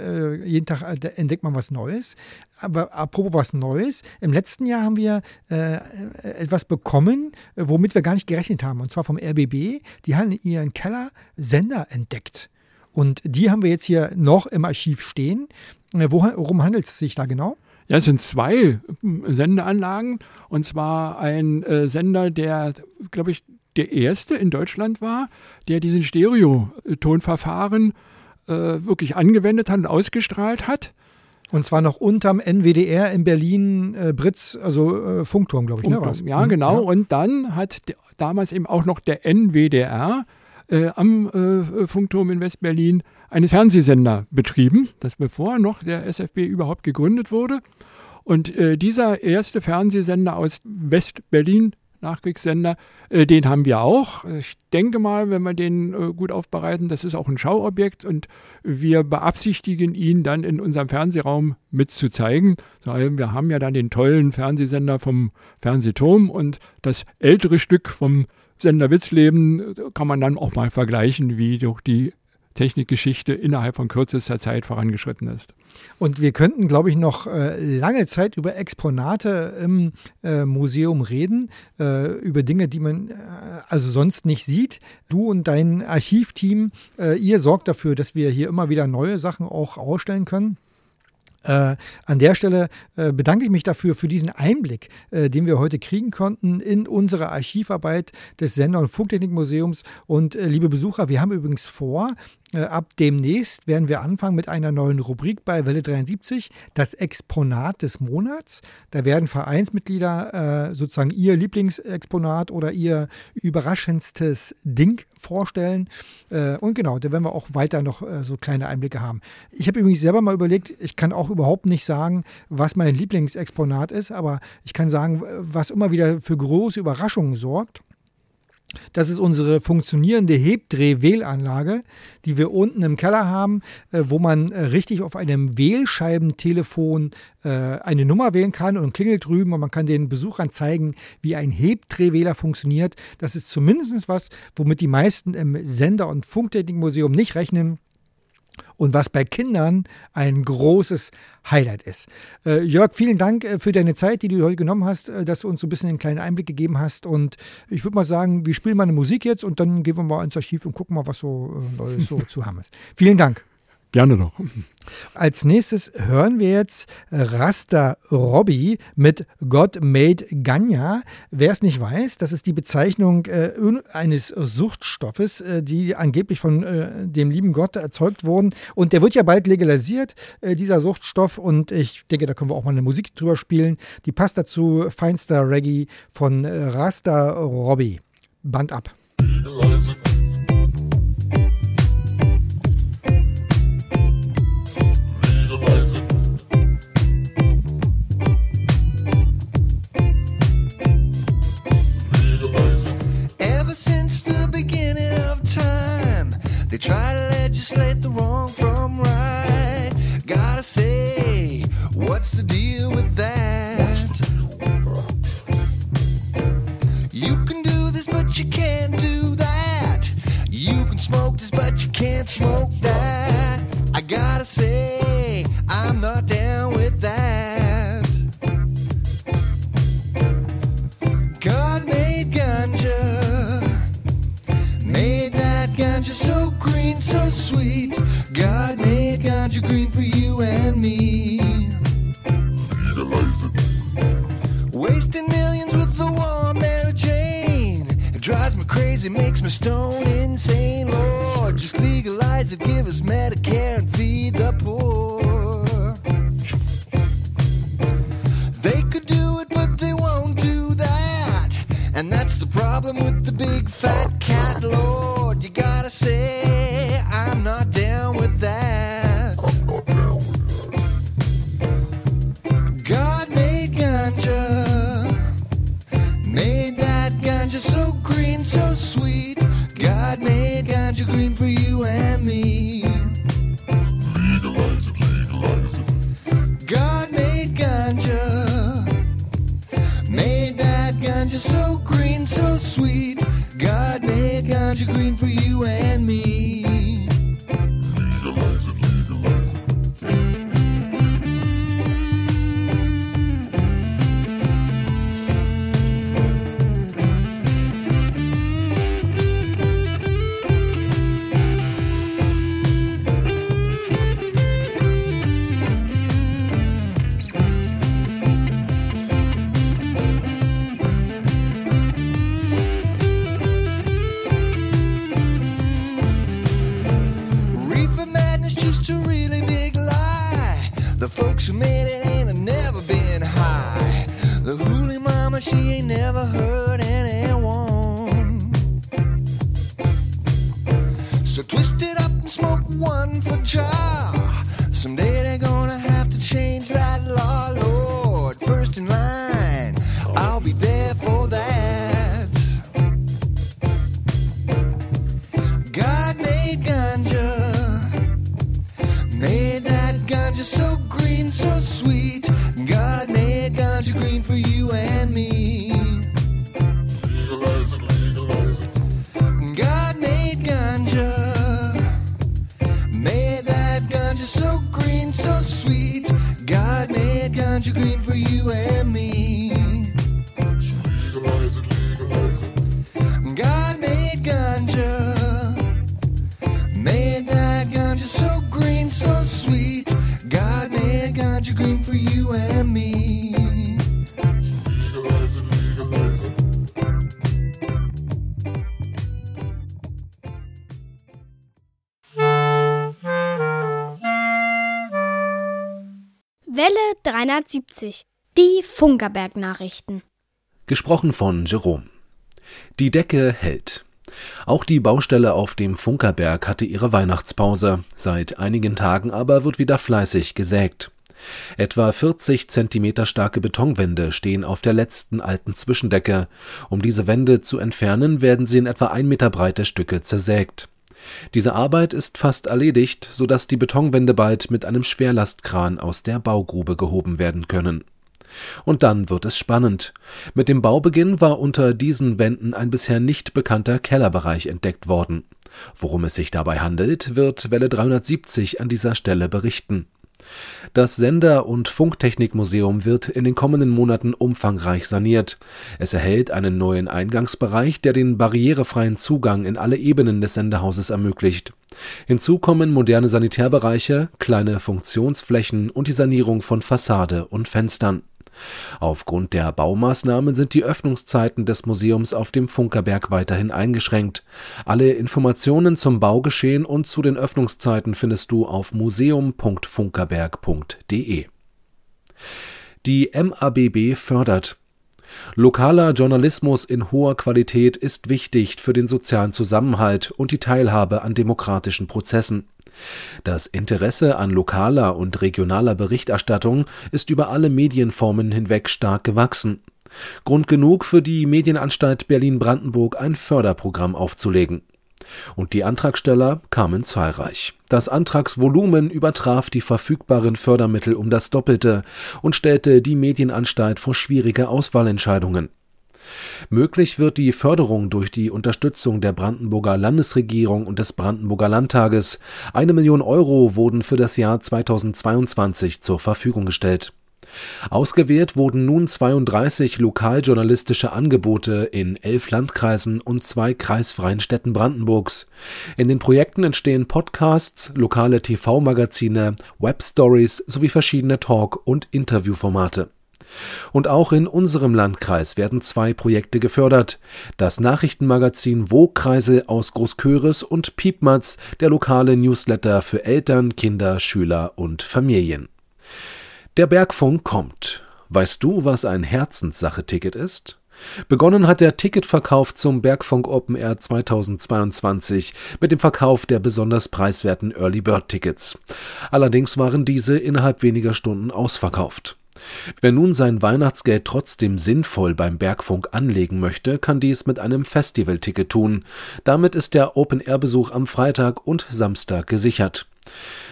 S2: jeden Tag entdeckt man was Neues. Aber apropos was Neues, im letzten Jahr haben wir etwas bekommen, womit wir gar nicht gerechnet haben. Und zwar vom RBB. Die haben in ihren Keller Sender entdeckt. Und die haben wir jetzt hier noch im Archiv stehen. Äh, worum handelt es sich da genau?
S3: Ja, es sind zwei ähm, Sendeanlagen und zwar ein äh, Sender, der, glaube ich, der erste in Deutschland war, der diesen Stereotonverfahren äh, wirklich angewendet hat und ausgestrahlt hat.
S2: Und zwar noch unterm NWDR in Berlin, äh, Britz, also äh, Funkturm, glaube ich. Ne, war's?
S3: Ja,
S2: Mhm,
S3: genau. Und dann hat damals eben auch noch der NWDR äh, am äh, Funkturm in Westberlin einen Fernsehsender betrieben, das bevor noch der SFB überhaupt gegründet wurde. Und äh, dieser erste Fernsehsender aus Westberlin Nachkriegssender. Äh, den haben wir auch. Ich denke mal, wenn wir den äh, gut aufbereiten, das ist auch ein Schauobjekt und wir beabsichtigen ihn dann in unserem Fernsehraum mitzuzeigen. Wir haben ja dann den tollen Fernsehsender vom Fernsehturm und das ältere Stück vom Sender Witzleben kann man dann auch mal vergleichen, wie durch die Technikgeschichte innerhalb von kürzester Zeit vorangeschritten ist.
S2: Und wir könnten, glaube ich, noch äh, lange Zeit über Exponate im äh, Museum reden, äh, über Dinge, die man äh, also sonst nicht sieht. Du und dein Archivteam, äh, ihr sorgt dafür, dass wir hier immer wieder neue Sachen auch ausstellen können. Äh, an der Stelle äh, bedanke ich mich dafür, für diesen Einblick, äh, den wir heute kriegen konnten in unsere Archivarbeit des Sender- und Funktechnikmuseums. Und äh, liebe Besucher, wir haben übrigens vor, ab demnächst werden wir anfangen mit einer neuen Rubrik bei Welle 73, das Exponat des Monats. Da werden Vereinsmitglieder äh, sozusagen ihr Lieblingsexponat oder ihr überraschendstes Ding vorstellen. Äh, und genau, da werden wir auch weiter noch äh, so kleine Einblicke haben. Ich habe übrigens selber mal überlegt, ich kann auch überhaupt nicht sagen, was mein Lieblingsexponat ist, aber ich kann sagen, was immer wieder für große Überraschungen sorgt. Das ist unsere funktionierende Hebdreh-Wählanlage, die wir unten im Keller haben, äh, wo man äh, richtig auf einem Wählscheibentelefon äh, eine Nummer wählen kann und klingelt drüben und man kann den Besuchern zeigen, wie ein Hebdrehwähler funktioniert. Das ist zumindest was, womit die meisten im Sender- und Funktechnikmuseum nicht rechnen und was bei Kindern ein großes Highlight ist. Äh, Jörg, vielen Dank äh, für deine Zeit, die du heute genommen hast, äh, dass du uns so ein bisschen einen kleinen Einblick gegeben hast. Und ich würde mal sagen, wir spielen mal eine Musik jetzt und dann gehen wir mal ins Archiv und gucken mal, was so äh, Neues so zu haben ist. Vielen Dank.
S3: Gerne doch.
S2: Als nächstes hören wir jetzt Rasta Robbie mit God Made Ganya. Wer es nicht weiß, das ist die Bezeichnung äh, eines Suchtstoffes, äh, die angeblich von äh, dem lieben Gott erzeugt wurden. Und der wird ja bald legalisiert, äh, dieser Suchtstoff. Und ich denke, da können wir auch mal eine Musik drüber spielen. Die passt dazu. Feinster Reggae von äh, Rasta Robbie. Band ab.
S11: Try to legislate the wrong from right. Gotta say, what's the deal with that? You can do this, but you can't do that. You can smoke this, but you can't smoke that. I gotta say, I'm not down sweet. God made ganja green for you and me. Wasting millions with the war Mary Jane. It drives me crazy, makes me stone insane. Lord, just legalize it, give us Medicare and feed the poor.
S1: 1970. Die Funkerberg-Nachrichten.
S4: Gesprochen von Jerome. Die Decke hält. Auch die Baustelle auf dem Funkerberg hatte ihre Weihnachtspause, seit einigen Tagen aber wird wieder fleißig gesägt. Etwa 40 Zentimeter starke Betonwände stehen auf der letzten alten Zwischendecke. Um diese Wände zu entfernen, werden sie in etwa ein Meter breite Stücke zersägt. Diese Arbeit ist fast erledigt, sodass die Betonwände bald mit einem Schwerlastkran aus der Baugrube gehoben werden können. Und dann wird es spannend. Mit dem Baubeginn war unter diesen Wänden ein bisher nicht bekannter Kellerbereich entdeckt worden. Worum es sich dabei handelt, wird Welle 370 an dieser Stelle berichten. Das Sender- und Funktechnikmuseum wird in den kommenden Monaten umfangreich saniert. Es erhält einen neuen Eingangsbereich, der den barrierefreien Zugang in alle Ebenen des Sendehauses ermöglicht. Hinzu kommen moderne Sanitärbereiche, kleine Funktionsflächen und die Sanierung von Fassade und Fenstern. Aufgrund der Baumaßnahmen sind die Öffnungszeiten des Museums auf dem Funkerberg weiterhin eingeschränkt. Alle Informationen zum Baugeschehen und zu den Öffnungszeiten findest du auf museum.funkerberg.de. Die MABB fördert Lokaler Journalismus in hoher Qualität ist wichtig für den sozialen Zusammenhalt und die Teilhabe an demokratischen Prozessen. Das Interesse an lokaler und regionaler Berichterstattung ist über alle Medienformen hinweg stark gewachsen. Grund genug für die Medienanstalt Berlin-Brandenburg ein Förderprogramm aufzulegen. Und die Antragsteller kamen zahlreich. Das Antragsvolumen übertraf die verfügbaren Fördermittel um das Doppelte und stellte die Medienanstalt vor schwierige Auswahlentscheidungen. Möglich wird die Förderung durch die Unterstützung der Brandenburger Landesregierung und des Brandenburger Landtages. Eine Million Euro wurden für das Jahr 2022 zur Verfügung gestellt. Ausgewählt wurden nun 32 lokaljournalistische Angebote in elf Landkreisen und zwei kreisfreien Städten Brandenburgs. In den Projekten entstehen Podcasts, lokale TV-Magazine, Webstories sowie verschiedene Talk- und Interviewformate. Und auch in unserem Landkreis werden zwei Projekte gefördert. Das Nachrichtenmagazin Wo-Kreise aus Großköris und Piepmatz, der lokale Newsletter für Eltern, Kinder, Schüler und Familien. Der Bergfunk kommt. Weißt du, was ein Herzenssache-Ticket ist? Begonnen hat der Ticketverkauf zum Bergfunk Open Air 2022 mit dem Verkauf der besonders preiswerten Early Bird Tickets. Allerdings waren diese innerhalb weniger Stunden ausverkauft. Wer nun sein Weihnachtsgeld trotzdem sinnvoll beim Bergfunk anlegen möchte, kann dies mit einem Festivalticket tun. Damit ist der Open-Air-Besuch am Freitag und Samstag gesichert.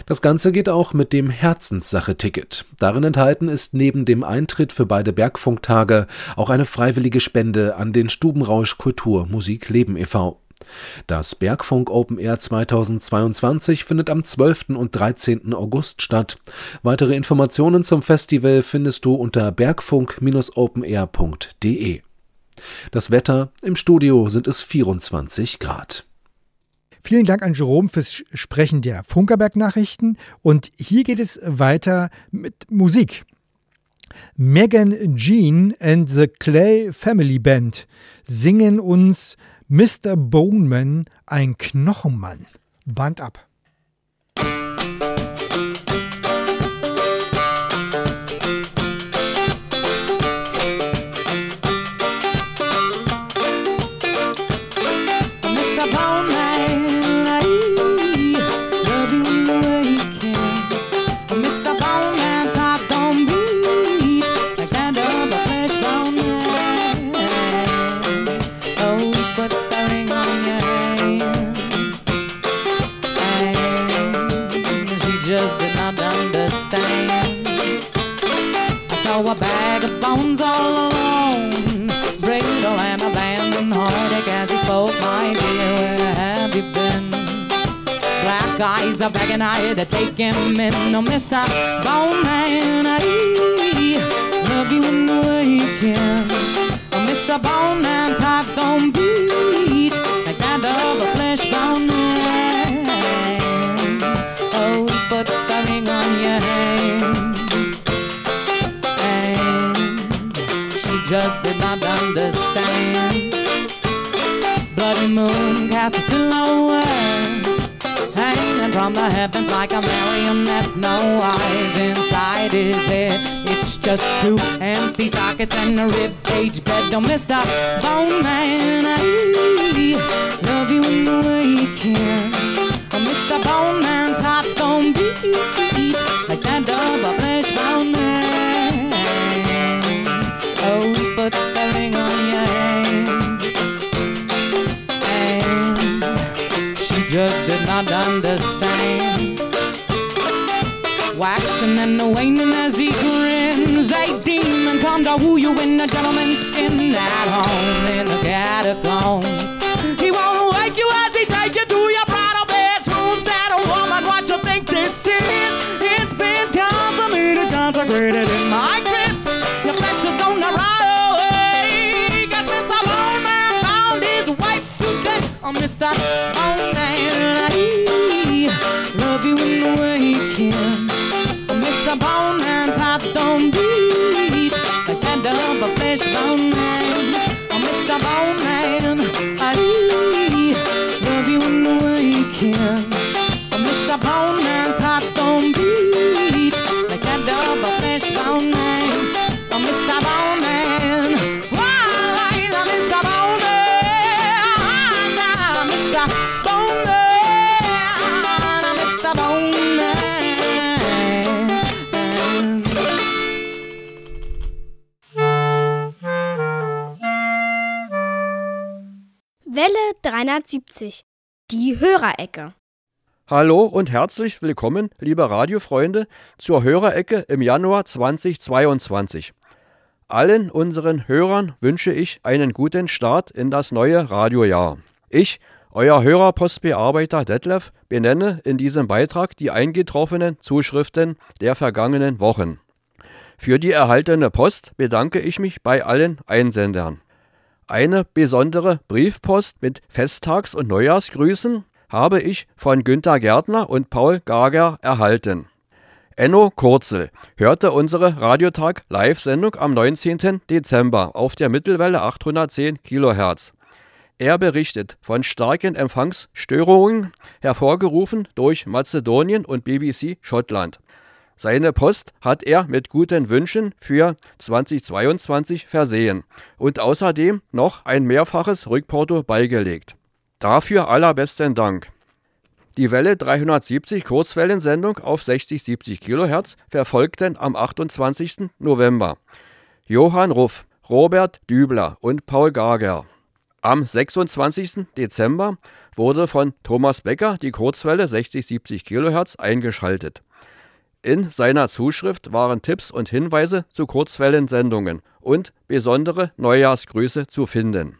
S4: Das Ganze geht auch mit dem Herzenssache-Ticket. Darin enthalten ist neben dem Eintritt für beide Bergfunktage auch eine freiwillige Spende an den Stubenrausch Kultur Musik Leben e.V. Das Bergfunk Open Air 2022 findet am 12. und 13. August statt. Weitere Informationen zum Festival findest du unter bergfunk-openair.de. Das Wetter im Studio sind es 24 Grad.
S2: Vielen Dank an Jerome fürs Sprechen der Funkerberg-Nachrichten. Und hier geht es weiter mit Musik. Megan Jean and the Clay Family Band singen uns Mr. Boneman, ein Knochenmann. Band ab.
S8: Are back and I had to take him in. No, Mr. Bone Man, I love you in the way you can. Oh, Mr. Bone Man's heart don't beat like that of a flesh bone man. Oh, put the ring on your hand. And she just did not understand. Blood moon cast a silhouette from the heavens like a marionette. No eyes inside his head. It's just two empty sockets and a rib cage bed. Don't miss the bone man. I love you in the way you can. Mr. Bone Man's Waxing and waning as he grins. A demon come to woo you in a gentleman's skin at home in the catacombs. He won't wake you as he take you to your bridal bedroom. Sad woman, what you think this is? It's been consummated, consecrated in my crypt. Your flesh is gonna rot away. Got Mr. Bone Man found his wife today. Oh, Mr. Bone stop all
S1: night. 370. Die Hörerecke.
S12: Hallo und herzlich willkommen, liebe Radiofreunde, zur Hörerecke im Januar 2022. Allen unseren Hörern wünsche ich einen guten Start in das neue Radiojahr. Ich, euer Hörerpostbearbeiter Detlef, benenne in diesem Beitrag die eingetroffenen Zuschriften der vergangenen Wochen. Für die erhaltene Post bedanke ich mich bei allen Einsendern. Eine besondere Briefpost mit Festtags- und Neujahrsgrüßen habe ich von Günter Gärtner und Paul Gager erhalten. Enno Kurzel hörte unsere Radiotag-Live-Sendung am 19. Dezember auf der Mittelwelle 810 kHz. Er berichtet von starken Empfangsstörungen, hervorgerufen durch Mazedonien und BBC Schottland. Seine Post hat er mit guten Wünschen für 2022 versehen und außerdem noch ein mehrfaches Rückporto beigelegt. Dafür allerbesten Dank. Die Welle 370 Kurzwellensendung auf 60-70 kHz verfolgten am 28. November Johann Ruff, Robert Dübler und Paul Gager. Am 26. Dezember wurde von Thomas Becker die Kurzwelle 60-70 kHz eingeschaltet. In seiner Zuschrift waren Tipps und Hinweise zu Kurzwellensendungen und besondere Neujahrsgrüße zu finden.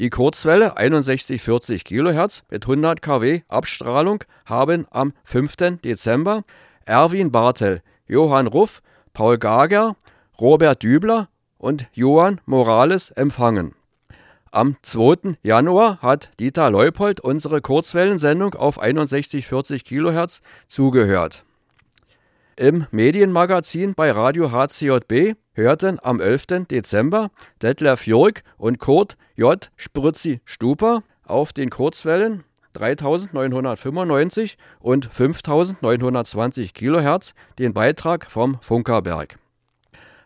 S12: Die Kurzwelle 6140 kHz mit 100 kW Abstrahlung haben am 5. Dezember Erwin Bartel, Johann Ruff, Paul Gager, Robert Dübler und Johann Morales empfangen. Am 2. Januar hat Dieter Leupold unsere Kurzwellensendung auf 6140 kHz zugehört. Im Medienmagazin bei Radio HCJB hörten am 11. Dezember Detlef Jörg und Kurt J. Sprützi Stuper auf den Kurzwellen 3995 und 5920 kHz den Beitrag vom Funkerberg.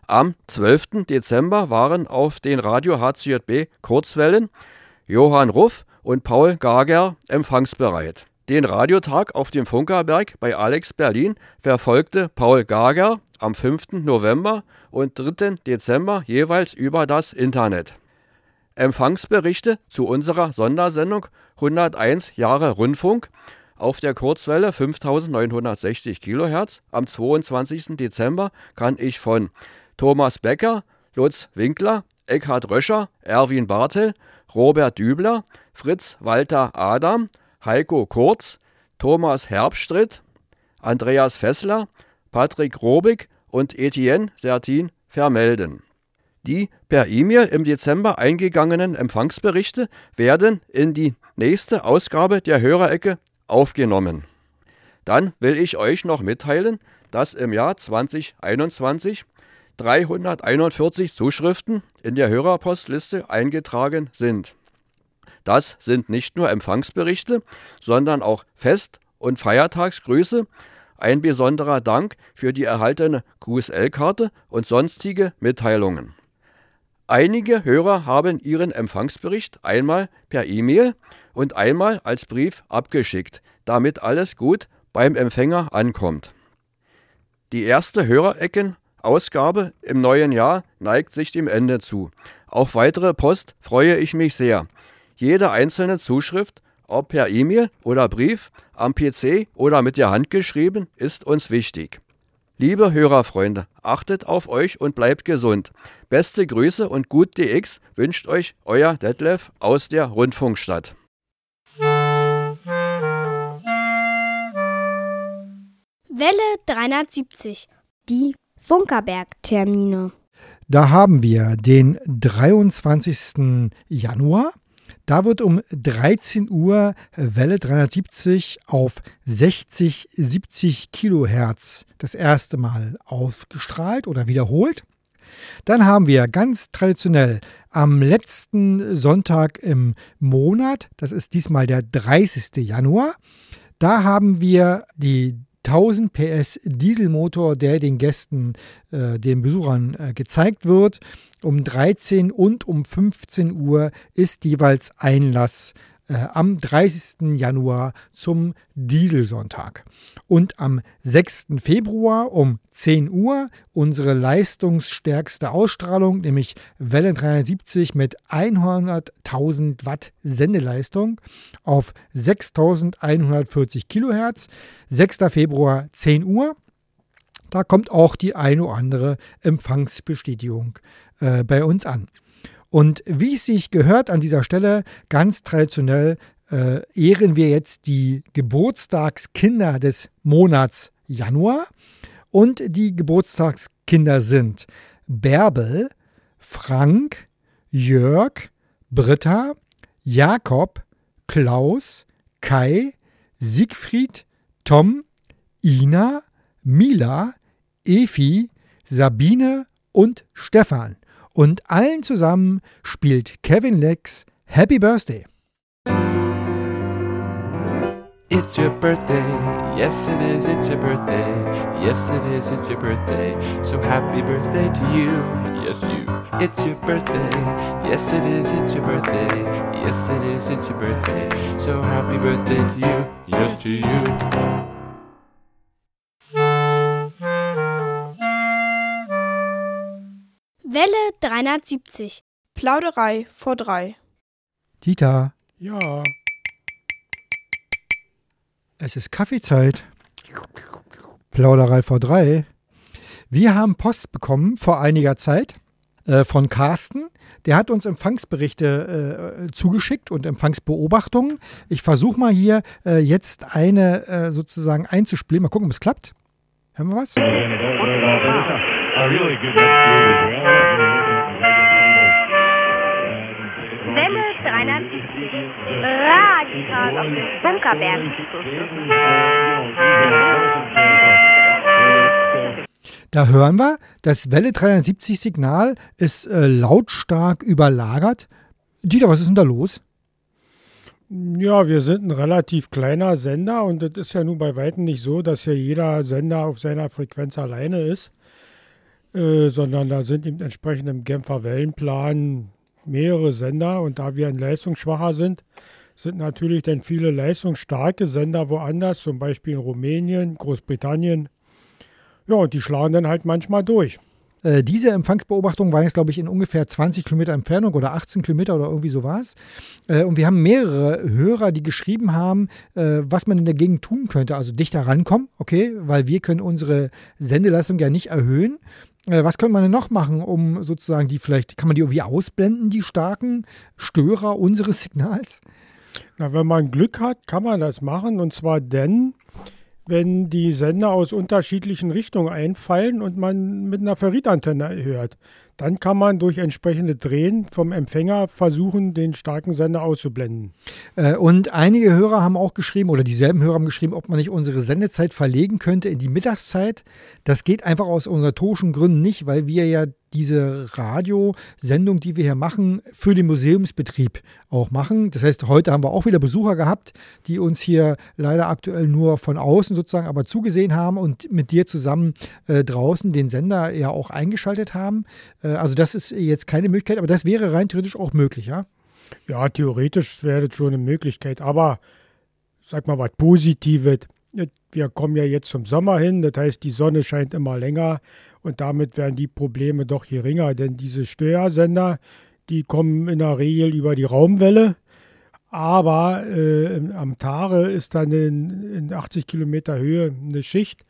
S12: Am 12. Dezember waren auf den Radio HCJB Kurzwellen Johann Ruff und Paul Gager empfangsbereit. Den Radiotag auf dem Funkerberg bei Alex Berlin verfolgte Paul Gager am 5. November und 3. Dezember jeweils über das Internet. Empfangsberichte zu unserer Sondersendung 101 Jahre Rundfunk auf der Kurzwelle 5960 kHz am 22. Dezember kann ich von Thomas Becker, Lutz Winkler, Eckhard Röscher, Erwin Bartel, Robert Dübler, Fritz Walter Adam, Heiko Kurz, Thomas Herbstritt, Andreas Fessler, Patrick Robig und Etienne Sertin vermelden. Die per E-Mail im Dezember eingegangenen Empfangsberichte werden in die nächste Ausgabe der Hörerecke aufgenommen. Dann will ich euch noch mitteilen, dass im Jahr 2021 341 Zuschriften in der Hörerpostliste eingetragen sind. Das sind nicht nur Empfangsberichte, sondern auch Fest- und Feiertagsgrüße, ein besonderer Dank für die erhaltene QSL-Karte und sonstige Mitteilungen. Einige Hörer haben ihren Empfangsbericht einmal per E-Mail und einmal als Brief abgeschickt, damit alles gut beim Empfänger ankommt. Die erste Hörerecken-Ausgabe im neuen Jahr neigt sich dem Ende zu. Auf weitere Post freue ich mich sehr. Jede einzelne Zuschrift, ob per E-Mail oder Brief, am PC oder mit der Hand geschrieben, ist uns wichtig. Liebe Hörerfreunde, achtet auf euch und bleibt gesund. Beste Grüße und gut DX wünscht euch euer Detlef aus der Rundfunkstadt.
S1: Welle 370. Die Funkerberg-Termine.
S2: Da haben wir den 23. Januar. Da wird um 13 Uhr Welle 370 auf 60, 70 Kilohertz das erste Mal aufgestrahlt oder wiederholt. Dann haben wir ganz traditionell am letzten Sonntag im Monat, das ist diesmal der 30. Januar, da haben wir die 1000 PS Dieselmotor, der den Gästen, äh, den Besuchern äh, gezeigt wird. Um 13 und um 15 Uhr ist jeweils Einlass äh, am 30. Januar zum Dieselsonntag. Und am 6. Februar um 10 Uhr unsere leistungsstärkste Ausstrahlung, nämlich Welle 370 mit 100.000 Watt Sendeleistung auf 6140 Kilohertz. 6. Februar 10 Uhr. Da kommt auch die eine oder andere Empfangsbestätigung äh, bei uns an. Und wie es sich gehört an dieser Stelle, ganz traditionell äh, ehren wir jetzt die Geburtstagskinder des Monats Januar. Und die Geburtstagskinder sind Bärbel, Frank, Jörg, Britta, Jakob, Klaus, Kai, Siegfried, Tom, Ina, Mila, Efi, Sabine und Stefan. Und allen zusammen spielt Kevin Lex Happy Birthday.
S8: It's your birthday, yes it is, it's your birthday, yes it is, it's your birthday, so happy birthday to you, yes you. It's your birthday, yes it is, it's your birthday, yes it is, it's your birthday, so happy birthday to you, yes to you.
S1: 370.
S13: Plauderei vor drei.
S2: Dieter,
S3: Ja,
S2: es ist Kaffeezeit. Plauderei vor drei. Wir haben Post bekommen vor einiger Zeit äh, von Carsten. Der hat uns Empfangsberichte äh, zugeschickt und Empfangsbeobachtungen. Ich versuche mal hier äh, jetzt eine äh, sozusagen einzuspielen. Mal gucken, ob es klappt. Hören wir was?
S1: Welle 370. Radikal auf dem Bunkerberg.
S2: Da hören wir, das Welle 370 Signal ist äh, lautstark überlagert. Dieter, was ist denn da los?
S14: Ja, wir sind ein relativ kleiner Sender und es ist ja nun bei Weitem nicht so, dass hier jeder Sender auf seiner Frequenz alleine ist, äh, sondern da sind eben entsprechend im Genfer Wellenplan mehrere Sender und da wir ein leistungsschwacher sind, sind natürlich dann viele leistungsstarke Sender woanders, zum Beispiel in Rumänien, Großbritannien. Ja, und die schlagen dann halt manchmal durch.
S2: Äh, diese Empfangsbeobachtung war jetzt, glaube ich, in ungefähr 20 Kilometer Entfernung oder 18 Kilometer oder irgendwie so war es. Äh, und wir haben mehrere Hörer, die geschrieben haben, äh, was man in der Gegend tun könnte. Also dichter rankommen, okay, weil wir können unsere Sendeleistung ja nicht erhöhen. Äh, was könnte man denn noch machen, um sozusagen die vielleicht, kann man die irgendwie ausblenden, die starken Störer unseres Signals?
S14: Na, wenn man Glück hat, kann man das machen. Und zwar dann, wenn die Sender aus unterschiedlichen Richtungen einfallen und man mit einer Ferritantenne hört. Dann kann man durch entsprechende Drehen vom Empfänger versuchen, den starken Sender auszublenden.
S2: Äh, und einige Hörer haben auch geschrieben, oder dieselben Hörer haben geschrieben, ob man nicht unsere Sendezeit verlegen könnte in die Mittagszeit. Das geht einfach aus organisatorischen Gründen nicht, weil wir ja diese Radiosendung, die wir hier machen, für den Museumsbetrieb auch machen. Das heißt, heute haben wir auch wieder Besucher gehabt, die uns hier leider aktuell nur von außen sozusagen aber zugesehen haben und mit dir zusammen äh, draußen den Sender ja auch eingeschaltet haben. Äh, also das ist jetzt keine Möglichkeit, aber das wäre rein theoretisch auch möglich, ja?
S14: Ja, theoretisch wäre das schon eine Möglichkeit, aber sag mal was Positives. Wir kommen ja jetzt zum Sommer hin, das heißt, die Sonne scheint immer länger und damit werden die Probleme doch geringer, denn diese Störsender, die kommen in der Regel über die Raumwelle. Aber äh, am Tage ist dann in, in 80 Kilometer Höhe eine Schicht,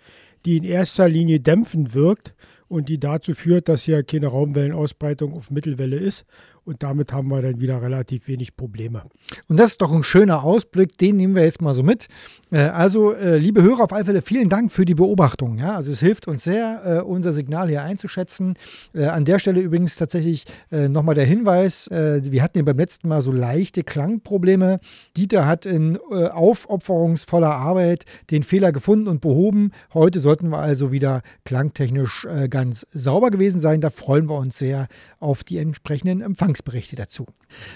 S14: die in erster Linie dämpfend wirkt und die dazu führt, dass hier keine Raumwellenausbreitung auf Mittelwelle ist. Und damit haben wir dann wieder relativ wenig Probleme.
S2: Und das ist doch ein schöner Ausblick, den nehmen wir jetzt mal so mit. Äh, also, äh, liebe Hörer, auf alle Fälle vielen Dank für die Beobachtung. Ja? Also es hilft uns sehr, äh, unser Signal hier einzuschätzen. An der Stelle übrigens tatsächlich nochmal der Hinweis, wir hatten ja beim letzten Mal so leichte Klangprobleme. Dieter hat in aufopferungsvoller Arbeit den Fehler gefunden und behoben. Heute sollten wir also wieder klangtechnisch ganz sauber gewesen sein. Da freuen wir uns sehr auf die entsprechenden Empfangsberichte dazu.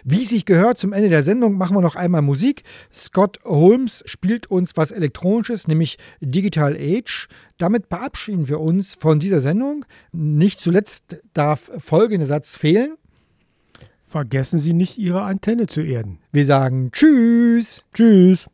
S2: Wie sich gehört, zum Ende der Sendung machen wir noch einmal Musik. Scott Holmes spielt uns was Elektronisches, nämlich Digital Age. Damit verabschieden wir uns von dieser Sendung. Nicht zuletzt darf folgender Satz fehlen.
S14: Vergessen Sie nicht, Ihre Antenne zu erden.
S2: Wir sagen Tschüss.
S14: Tschüss.